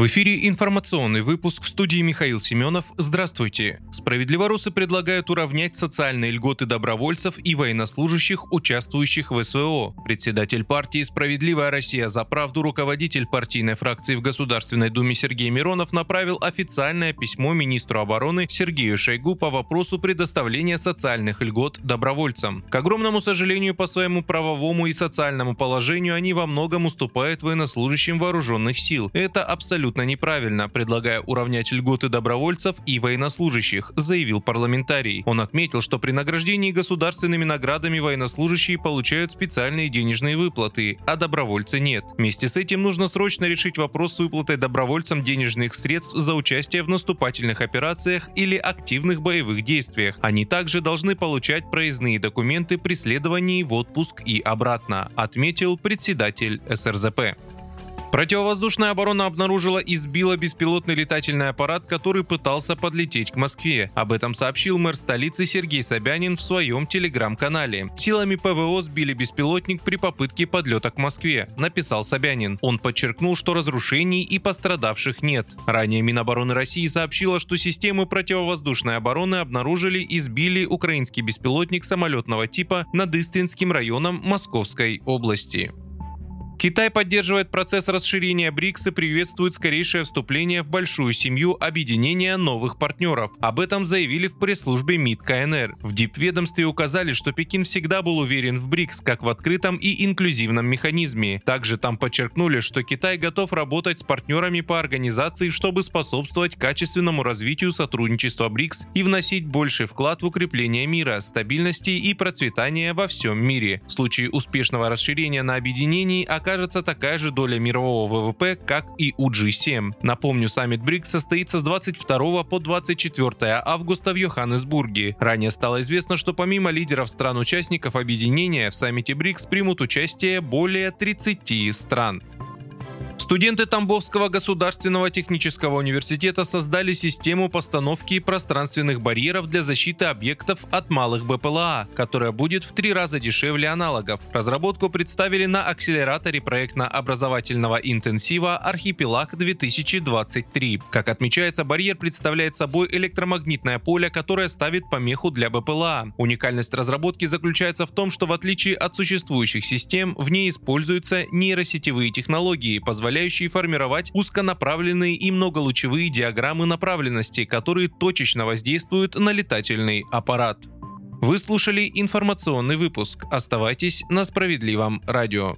В эфире информационный выпуск в студии Михаил Семенов. Здравствуйте. Справедливорусы предлагают уравнять социальные льготы добровольцев и военнослужащих, участвующих в СВО. Председатель партии «Справедливая Россия за правду» руководитель партийной фракции в Государственной Думе Сергей Миронов направил официальное письмо министру обороны Сергею Шойгу по вопросу предоставления социальных льгот добровольцам. К огромному сожалению, по своему правовому и социальному положению они во многом уступают военнослужащим вооруженных сил. Это абсолютно абсолютно неправильно, предлагая уравнять льготы добровольцев и военнослужащих, заявил парламентарий. Он отметил, что при награждении государственными наградами военнослужащие получают специальные денежные выплаты, а добровольцы нет. Вместе с этим нужно срочно решить вопрос с выплатой добровольцам денежных средств за участие в наступательных операциях или активных боевых действиях. Они также должны получать проездные документы при следовании в отпуск и обратно, отметил председатель СРЗП. Противовоздушная оборона обнаружила и сбила беспилотный летательный аппарат, который пытался подлететь к Москве. Об этом сообщил мэр столицы Сергей Собянин в своем телеграм-канале. Силами ПВО сбили беспилотник при попытке подлета к Москве, написал Собянин. Он подчеркнул, что разрушений и пострадавших нет. Ранее Минобороны России сообщила, что системы противовоздушной обороны обнаружили и сбили украинский беспилотник самолетного типа над Истринским районом Московской области. Китай поддерживает процесс расширения БРИКС и приветствует скорейшее вступление в большую семью объединения новых партнеров. Об этом заявили в пресс-службе МИД КНР. В ДИП-ведомстве указали, что Пекин всегда был уверен в БРИКС как в открытом и инклюзивном механизме. Также там подчеркнули, что Китай готов работать с партнерами по организации, чтобы способствовать качественному развитию сотрудничества БРИКС и вносить больший вклад в укрепление мира, стабильности и процветания во всем мире. В случае успешного расширения на объединении окажется окажется такая же доля мирового ВВП, как и у G7. Напомню, саммит БРИКС состоится с 22 по 24 августа в Йоханнесбурге. Ранее стало известно, что помимо лидеров стран-участников объединения в саммите БРИКС примут участие более 30 стран. Студенты Тамбовского государственного технического университета создали систему постановки пространственных барьеров для защиты объектов от малых БПЛА, которая будет в три раза дешевле аналогов. Разработку представили на акселераторе проектно-образовательного интенсива «Архипелаг-2023». Как отмечается, барьер представляет собой электромагнитное поле, которое ставит помеху для БПЛА. Уникальность разработки заключается в том, что в отличие от существующих систем, в ней используются нейросетевые технологии, позволяющие позволяющие формировать узконаправленные и многолучевые диаграммы направленности, которые точечно воздействуют на летательный аппарат. Вы слушали информационный выпуск. Оставайтесь на справедливом радио.